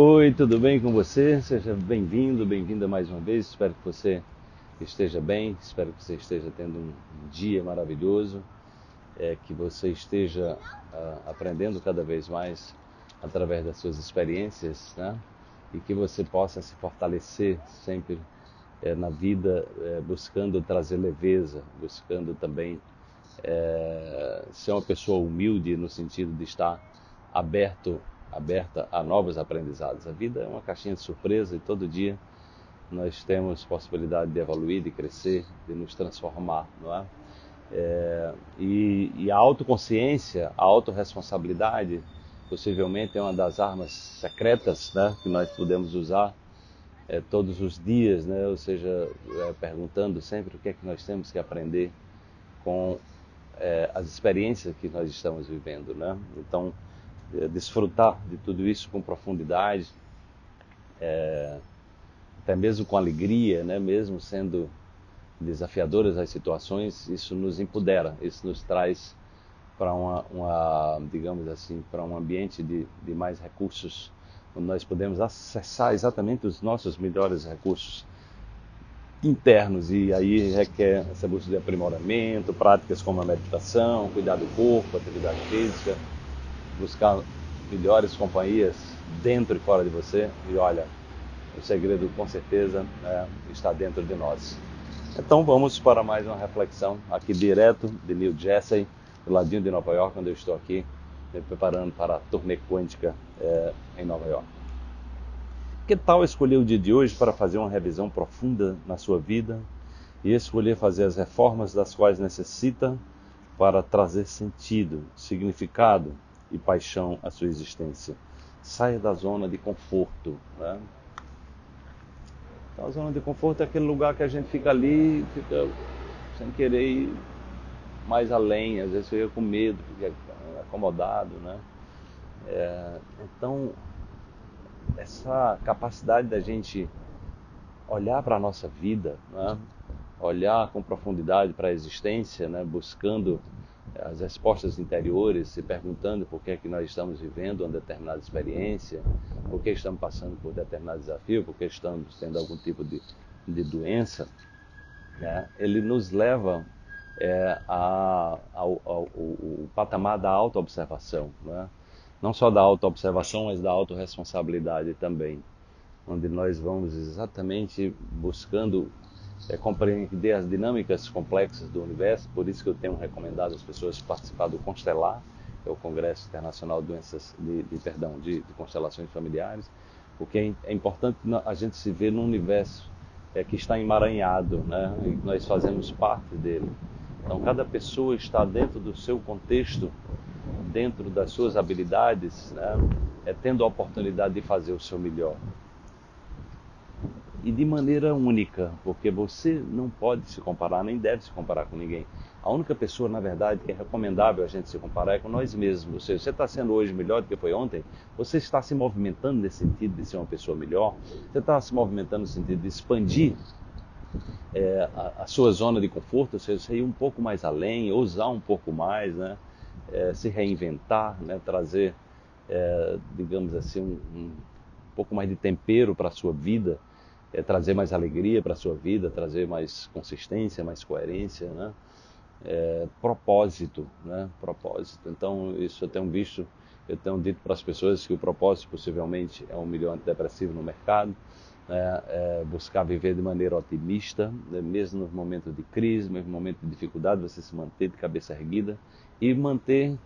Oi, tudo bem com você? Seja bem-vindo, bem-vinda mais uma vez. Espero que você esteja bem, espero que você esteja tendo um dia maravilhoso, é, que você esteja uh, aprendendo cada vez mais através das suas experiências, né? E que você possa se fortalecer sempre é, na vida, é, buscando trazer leveza, buscando também é, ser uma pessoa humilde no sentido de estar aberto aberta a novos aprendizados. A vida é uma caixinha de surpresa e todo dia nós temos possibilidade de evoluir, de crescer, de nos transformar, não é? é e, e, a autoconsciência, a autorresponsabilidade, possivelmente é uma das armas secretas né, que nós podemos usar é, todos os dias, né? ou seja, é, perguntando sempre o que é que nós temos que aprender com é, as experiências que nós estamos vivendo. Né? Então, desfrutar de tudo isso com profundidade, é, até mesmo com alegria, né? mesmo sendo desafiadoras as situações, isso nos empodera, isso nos traz para uma, uma, digamos assim, para um ambiente de, de mais recursos, onde nós podemos acessar exatamente os nossos melhores recursos internos e aí requer essa busca de aprimoramento, práticas como a meditação, cuidar do corpo, atividade física, buscar melhores companhias dentro e fora de você. E olha, o segredo com certeza né, está dentro de nós. Então vamos para mais uma reflexão aqui direto de New Jersey, do ladinho de Nova York, onde eu estou aqui me preparando para a turnê quântica é, em Nova York. Que tal escolher o dia de hoje para fazer uma revisão profunda na sua vida e escolher fazer as reformas das quais necessita para trazer sentido, significado e paixão à sua existência. Saia da zona de conforto. Né? Então, a zona de conforto é aquele lugar que a gente fica ali, fica sem querer ir mais além, às vezes fica com medo, fica acomodado. Né? É, então, essa capacidade da gente olhar para a nossa vida, né? olhar com profundidade para a existência, né? buscando as respostas interiores, se perguntando por que é que nós estamos vivendo uma determinada experiência, por que estamos passando por determinado desafio, por que estamos tendo algum tipo de, de doença, né? ele nos leva é, a, ao, ao, ao, patamar da autoobservação, né? não só da autoobservação, mas da autorresponsabilidade também, onde nós vamos exatamente buscando é, compreender as dinâmicas complexas do universo, por isso que eu tenho recomendado às pessoas participar do Constelar, que é o Congresso Internacional de Doenças de, de perdão, de, de, constelações familiares, porque é, importante a gente se ver num universo é, que está emaranhado, né? E nós fazemos parte dele. Então cada pessoa está dentro do seu contexto, dentro das suas habilidades, né? é tendo a oportunidade de fazer o seu melhor e de maneira única, porque você não pode se comparar, nem deve se comparar com ninguém. A única pessoa, na verdade, que é recomendável a gente se comparar é com nós mesmos. Ou seja, você está sendo hoje melhor do que foi ontem, você está se movimentando nesse sentido de ser uma pessoa melhor, você está se movimentando no sentido de expandir é, a, a, sua zona de conforto, ou seja, você ir um pouco mais além, ousar um pouco mais, né? É, se reinventar, né? trazer, é, digamos assim, um, um pouco mais de tempero para a sua vida é, trazer mais alegria para a sua vida, trazer mais consistência, mais coerência, né? É, propósito, né? Propósito. Então, isso eu tenho visto, eu tenho dito para as pessoas que o propósito possivelmente é um milhão antidepressivo no mercado, né? é buscar viver de maneira otimista, né? mesmo nos momentos de crise, mesmo no momento de dificuldade, você se manter de cabeça erguida e manter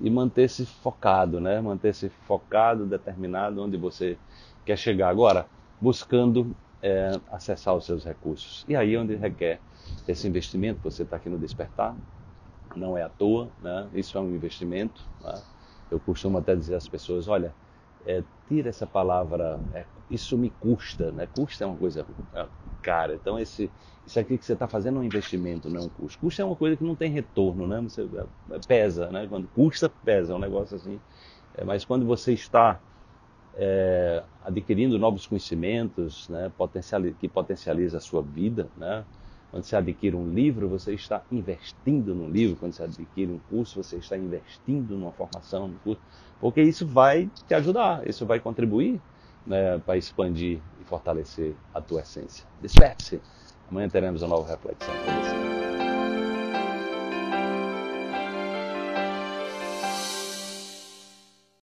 e manter-se focado, né? Manter-se focado, determinado onde você quer chegar. Agora, buscando é, acessar os seus recursos. E aí é onde requer esse investimento, você está aqui no Despertar, não é à toa, né? isso é um investimento. Né? Eu costumo até dizer às pessoas, olha, é, tira essa palavra, é, isso me custa, né? Custa é uma coisa é, cara. Então esse, isso aqui que você está fazendo é um investimento, não é um custo. Custo é uma coisa que não tem retorno, né? Você é, pesa, né? Quando custa, pesa, é um negócio assim. Mas quando você está é, adquirindo novos conhecimentos né, que potencializa a sua vida. Né? Quando você adquire um livro, você está investindo no livro. Quando você adquire um curso, você está investindo numa formação, no curso, porque isso vai te ajudar, isso vai contribuir né, para expandir e fortalecer a tua essência. Desperte-se. Amanhã teremos uma nova reflexão com você.